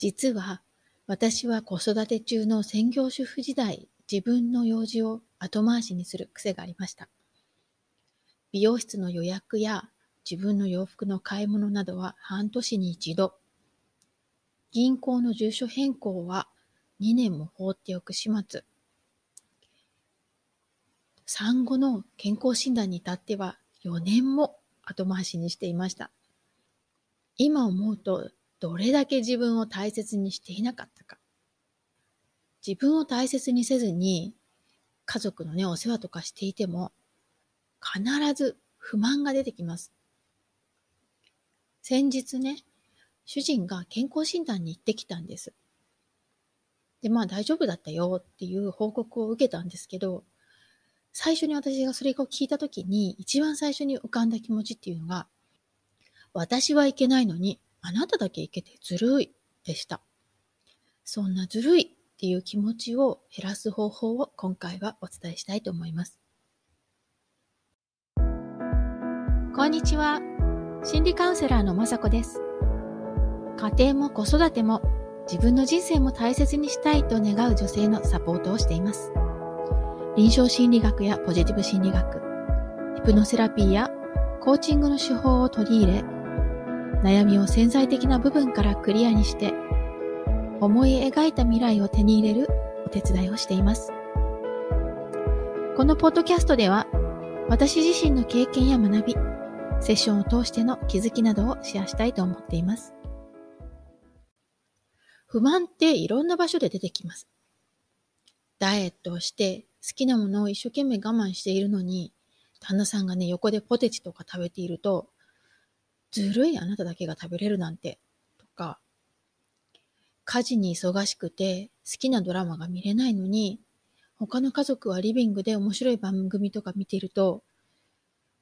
実は私は子育て中の専業主婦時代、自分の用事を後回しにする癖がありました。美容室の予約や自分の洋服の買い物などは半年に一度、銀行の住所変更は2年も放っておく始末、産後の健康診断に至っては4年も後回しにしていました。今思うとどれだけ自分を大切にしていなかったか。自分を大切にせずに家族のね、お世話とかしていても必ず不満が出てきます。先日ね、主人が健康診断に行ってきたんです。で、まあ大丈夫だったよっていう報告を受けたんですけど、最初に私がそれを聞いたときに、一番最初に浮かんだ気持ちっていうのが、私はいけないのに、あなただけいけてずるいでした。そんなずるいっていう気持ちを減らす方法を今回はお伝えしたいと思います。こんにちは。心理カウンセラーのまさこです。家庭も子育ても自分の人生も大切にしたいと願う女性のサポートをしています。臨床心理学やポジティブ心理学、ヒプノセラピーやコーチングの手法を取り入れ、悩みを潜在的な部分からクリアにして、思い描いた未来を手に入れるお手伝いをしています。このポッドキャストでは、私自身の経験や学び、セッションを通しての気づきなどをシェアしたいと思っています。不満っていろんな場所で出てきます。ダイエットをして好きなものを一生懸命我慢しているのに、旦那さんがね、横でポテチとか食べていると、ずるいあなただけが食べれるなんて、とか、家事に忙しくて好きなドラマが見れないのに、他の家族はリビングで面白い番組とか見ていると、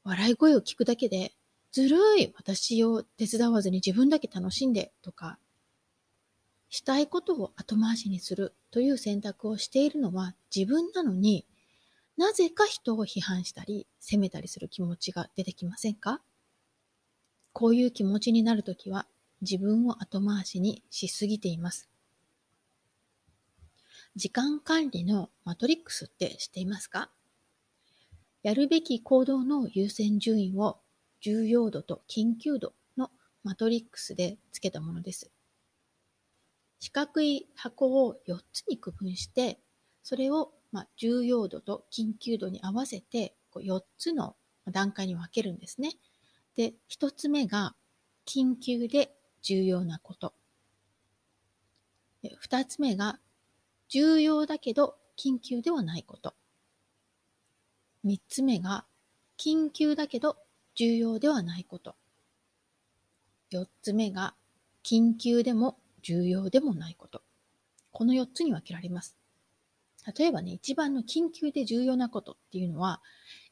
笑い声を聞くだけで、ずるい私を手伝わずに自分だけ楽しんで、とか、したいことを後回しにするという選択をしているのは自分なのになぜか人を批判したり責めたりする気持ちが出てきませんか？こういう気持ちになるときは自分を後回しにしすぎています。時間管理のマトリックスって知っていますか？やるべき行動の優先順位を重要度と緊急度のマトリックスでつけたものです。四角い箱を4つに区分して、それをま重要度と緊急度に合わせてこう4つの段階に分けるんですね。で、1つ目が緊急で重要なこと。で2つ目が重要だけど緊急ではないこと。3つ目が緊急だけど重要ではないこと。4つ目が緊急でも重要でもないこと。この4つに分けられます。例えばね、一番の緊急で重要なことっていうのは、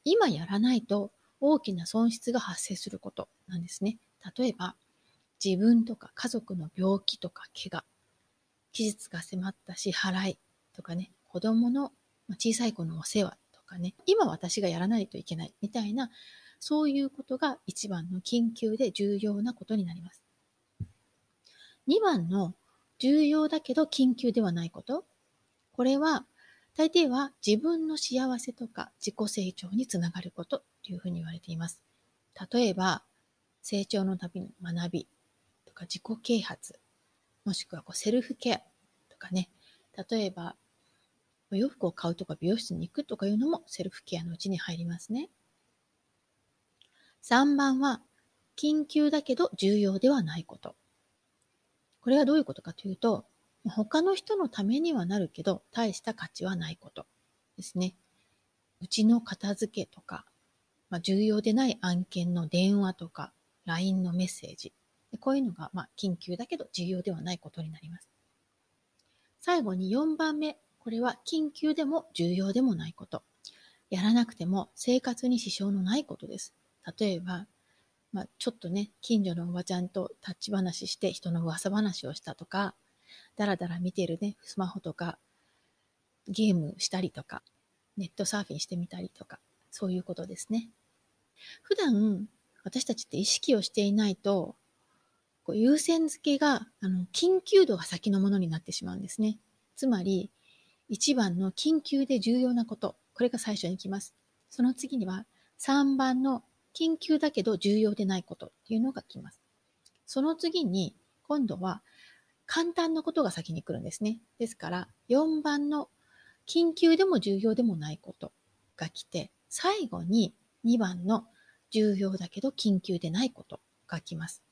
今やらないと大きな損失が発生することなんですね。例えば、自分とか家族の病気とか怪我、期日が迫った支払いとかね、子供の小さい子のお世話とかね、今私がやらないといけないみたいな、そういうことが一番の緊急で重要なことになります。2番の重要だけど緊急ではないこと。これは、大抵は自分の幸せとか自己成長につながることというふうに言われています。例えば、成長のたびの学びとか自己啓発、もしくはこうセルフケアとかね、例えば、お洋服を買うとか美容室に行くとかいうのもセルフケアのうちに入りますね。3番は、緊急だけど重要ではないこと。これはどういうことかというと、他の人のためにはなるけど、大した価値はないことですね。うちの片付けとか、まあ、重要でない案件の電話とか、LINE のメッセージ。こういうのが、まあ、緊急だけど重要ではないことになります。最後に4番目。これは緊急でも重要でもないこと。やらなくても生活に支障のないことです。例えば、まあ、ちょっとね、近所のおばちゃんと立ち話して人の噂話をしたとか、だらだら見てるね、スマホとか、ゲームしたりとか、ネットサーフィンしてみたりとか、そういうことですね。普段、私たちって意識をしていないと、こう優先付けが、あの、緊急度が先のものになってしまうんですね。つまり、1番の緊急で重要なこと。これが最初に来ます。その次には、3番の緊急だけど重要でないことっていうのが来ます。その次に、今度は簡単なことが先に来るんですね。ですから、4番の緊急でも重要でもないことが来て、最後に2番の重要だけど緊急でないことが来ます。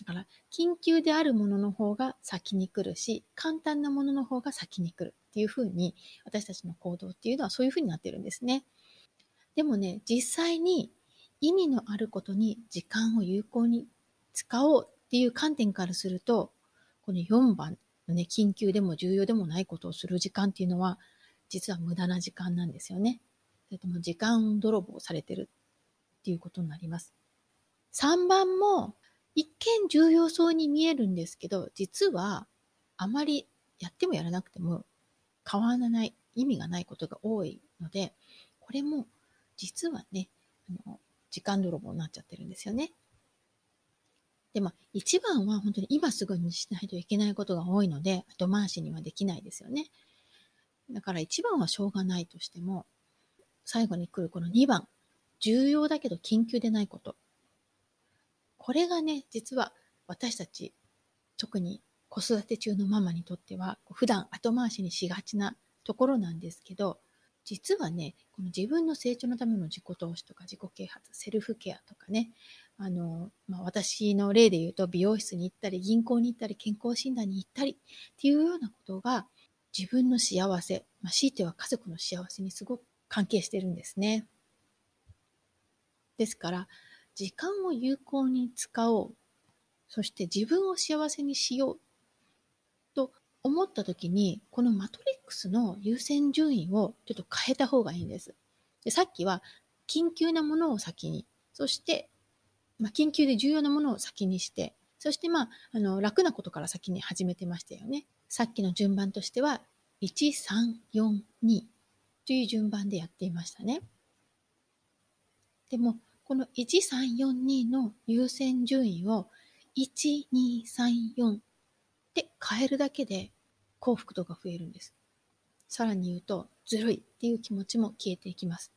だから、緊急であるものの方が先に来るし、簡単なものの方が先に来るっていうふうに、私たちの行動っていうのはそういうふうになってるんですね。でもね、実際に意味のあることに時間を有効に使おうっていう観点からすると、この4番のね、緊急でも重要でもないことをする時間っていうのは、実は無駄な時間なんですよね。それとも時間泥棒されてるっていうことになります。3番も一見重要そうに見えるんですけど、実はあまりやってもやらなくても変わらない意味がないことが多いので、これも実はね、あの時間泥棒になっちゃってるんですよね。で、まあ、一番は本当に今すぐにしないといけないことが多いので、後回しにはできないですよね。だから一番はしょうがないとしても、最後に来るこの2番、重要だけど緊急でないこと。これがね、実は私たち、特に子育て中のママにとっては、普段後回しにしがちなところなんですけど、実はね、この自分の成長のための自己投資とか自己啓発、セルフケアとかね、あの、まあ、私の例で言うと美容室に行ったり、銀行に行ったり、健康診断に行ったりっていうようなことが自分の幸せ、まあ、強いては家族の幸せにすごく関係してるんですね。ですから、時間を有効に使おう。そして自分を幸せにしようと思った時に、このマトリックスの優先順位をちょっと変えた方がいいんです。でさっきは、緊急なものを先に、そして、まあ、緊急で重要なものを先にして、そしてまあ、あの、楽なことから先に始めてましたよね。さっきの順番としては、1、3、4、2という順番でやっていましたね。でも、この1、3、4、2の優先順位を1、2、3、4で変えるだけで幸福度が増えるんです。さらに言うと、ずるいっていう気持ちも消えていきます。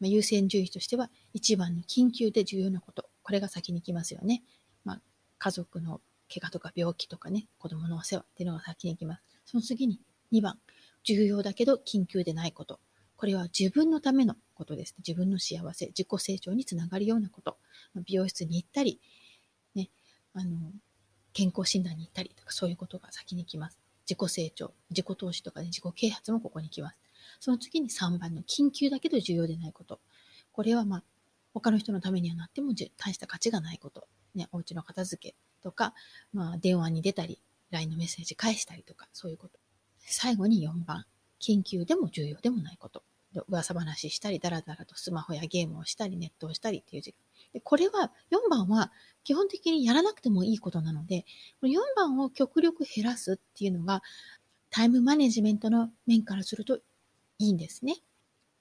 まあ、優先順位としては、一番の緊急で重要なこと。これが先に来ますよね。まあ、家族の怪我とか病気とかね、子供のお世話っていうのが先に来ます。その次に2番、重要だけど緊急でないこと。これは自分のためのことです。自分の幸せ、自己成長につながるようなこと。美容室に行ったり、ね、あの、健康診断に行ったりとか、そういうことが先に来ます。自己成長、自己投資とか、ね、自己啓発もここに来ます。その次に3番の緊急だけど重要でないこと。これはまあ、他の人のためにはなっても大した価値がないこと。ね、お家の片付けとか、まあ、電話に出たり、LINE のメッセージ返したりとか、そういうこと。最後に4番、緊急でも重要でもないこと。噂話したり、だらだらとスマホやゲームをしたり、ネットをしたりっていう時間。でこれは、4番は基本的にやらなくてもいいことなので、4番を極力減らすっていうのが、タイムマネジメントの面からするといいんですね。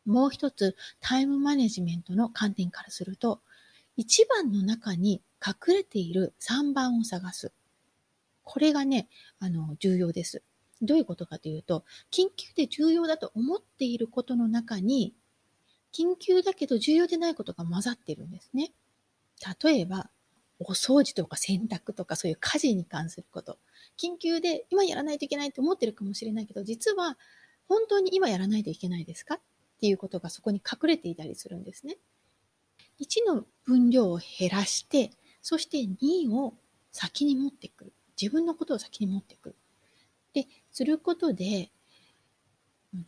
もう一つ、タイムマネジメントの観点からすると、1番の中に隠れている3番を探す。これがね、あの、重要です。どういうことかというと、緊急で重要だと思っていることの中に、緊急だけど重要でないことが混ざっているんですね。例えば、お掃除とか洗濯とかそういう家事に関すること。緊急で今やらないといけないと思ってるかもしれないけど、実は本当に今やらないといけないですか？っていうことがそこに隠れていたりするんですね。1の分量を減らして、そして2を先に持ってくる。自分のことを先に持ってくる。で、することで、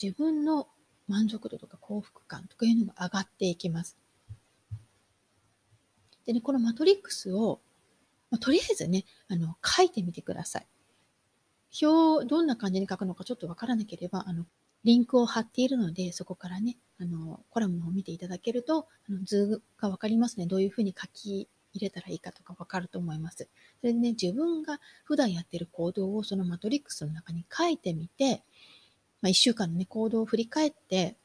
自分の満足度とか幸福感とかいうのが上がっていきます。でね、このマトリックスを、まあ、とりあえずね、あの、書いてみてください。表、どんな感じに書くのかちょっとわからなければ、あの、リンクを貼っているので、そこからね、あの、コラムを見ていただけると、あの図がわかりますね。どういうふうに書き入れたらいいかとかわかると思います。それでね、自分が普段やってる行動をそのマトリックスの中に書いてみて、まあ、1週間の、ね、行動を振り返って、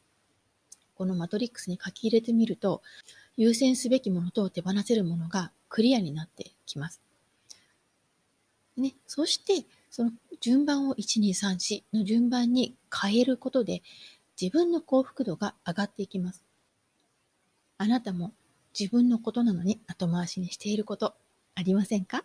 このマトリックスに書き入れてみると、優先すべきものと手放せるものがクリアになってきます。ね、そして、その順番を1、2、3、4の順番に変えることで、自分の幸福度が上がっていきます。あなたも自分のことなのに後回しにしていることありませんか？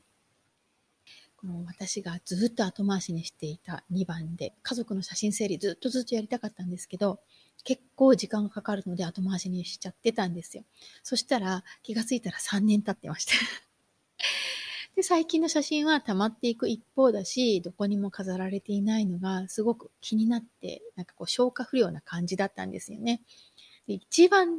この私がずっと後回しにしていた2番で家族の写真整理ずっとずっとやりたかったんですけど結構時間がかかるので後回しにしちゃってたんですよ。そしたら気がついたら3年経ってました で、最近の写真は溜まっていく一方だし、どこにも飾られていないのがすごく気になって、なんかこう消化不良な感じだったんですよね。で一番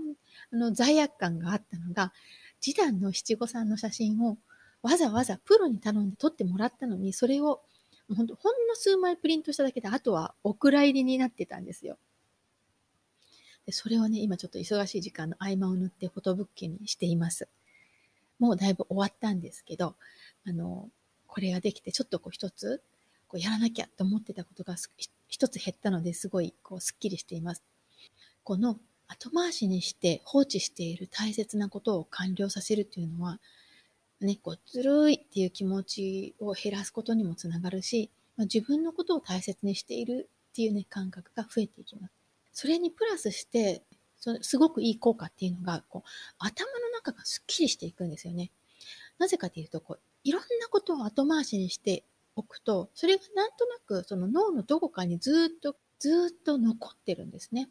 あの罪悪感があったのが、次男の七五三の写真をわざわざプロに頼んで撮ってもらったのに、それをほんの数枚プリントしただけで、あとはお蔵入りになってたんですよ。でそれをね、今ちょっと忙しい時間の合間を縫ってフォトブックにしています。もうだいぶ終わったんですけど、あの、これができてちょっとこう一つ、こうやらなきゃと思ってたことが一つ減ったのですごいこうスッキリしています。この後回しにして放置している大切なことを完了させるというのは、ね、こうずるいっていう気持ちを減らすことにもつながるし、まあ、自分のことを大切にしているっていうね、感覚が増えていきます。それにプラスして、そすごくいい効果っていうのが、こう、頭の中がスッキリしていくんですよね。なぜかというと、こう、いろんなことを後回しにしておくと、それがなんとなくその脳のどこかにずっと、ずっと残ってるんですね。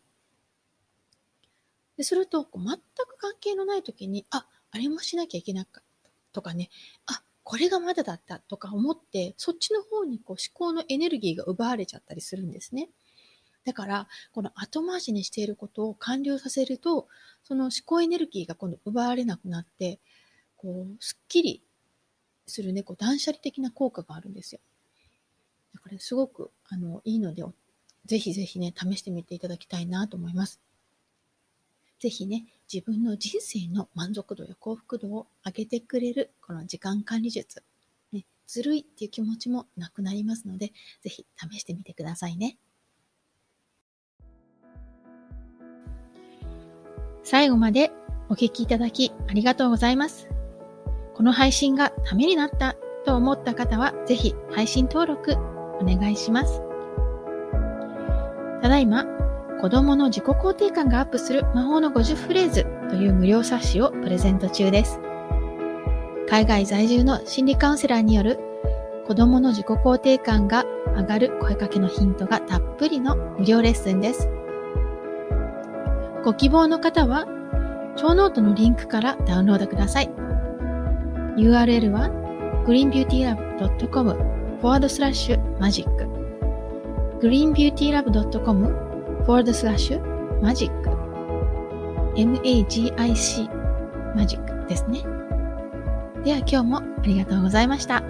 ですると、こう全く関係のない時に、あ、あれもしなきゃいけなかったとかね、あ、これがまだだったとか思って、そっちの方にこう思考のエネルギーが奪われちゃったりするんですね。だから、この後回しにしていることを完了させると、その思考エネルギーが今度奪われなくなって、こう、すっきりするね、こう断捨離的な効果があるんですよ。だからすごく、あの、いいので、ぜひぜひね、試してみていただきたいなと思います。ぜひね、自分の人生の満足度や幸福度を上げてくれる、この時間管理術。ね、ずるいっていう気持ちもなくなりますので、ぜひ試してみてくださいね。最後までお聴きいただきありがとうございます。この配信がためになったと思った方は、ぜひ配信登録お願いします。ただいま、子供の自己肯定感がアップする魔法の50フレーズという無料冊子をプレゼント中です。海外在住の心理カウンセラーによる子供の自己肯定感が上がる声かけのヒントがたっぷりの無料レッスンです。ご希望の方は、ショーノートのリンクからダウンロードください。URL は greenbeautylab.com forward slash magic greenbeautylab.com ワールドスラッシュ？マジック magic マジックですね。では今日もありがとうございました。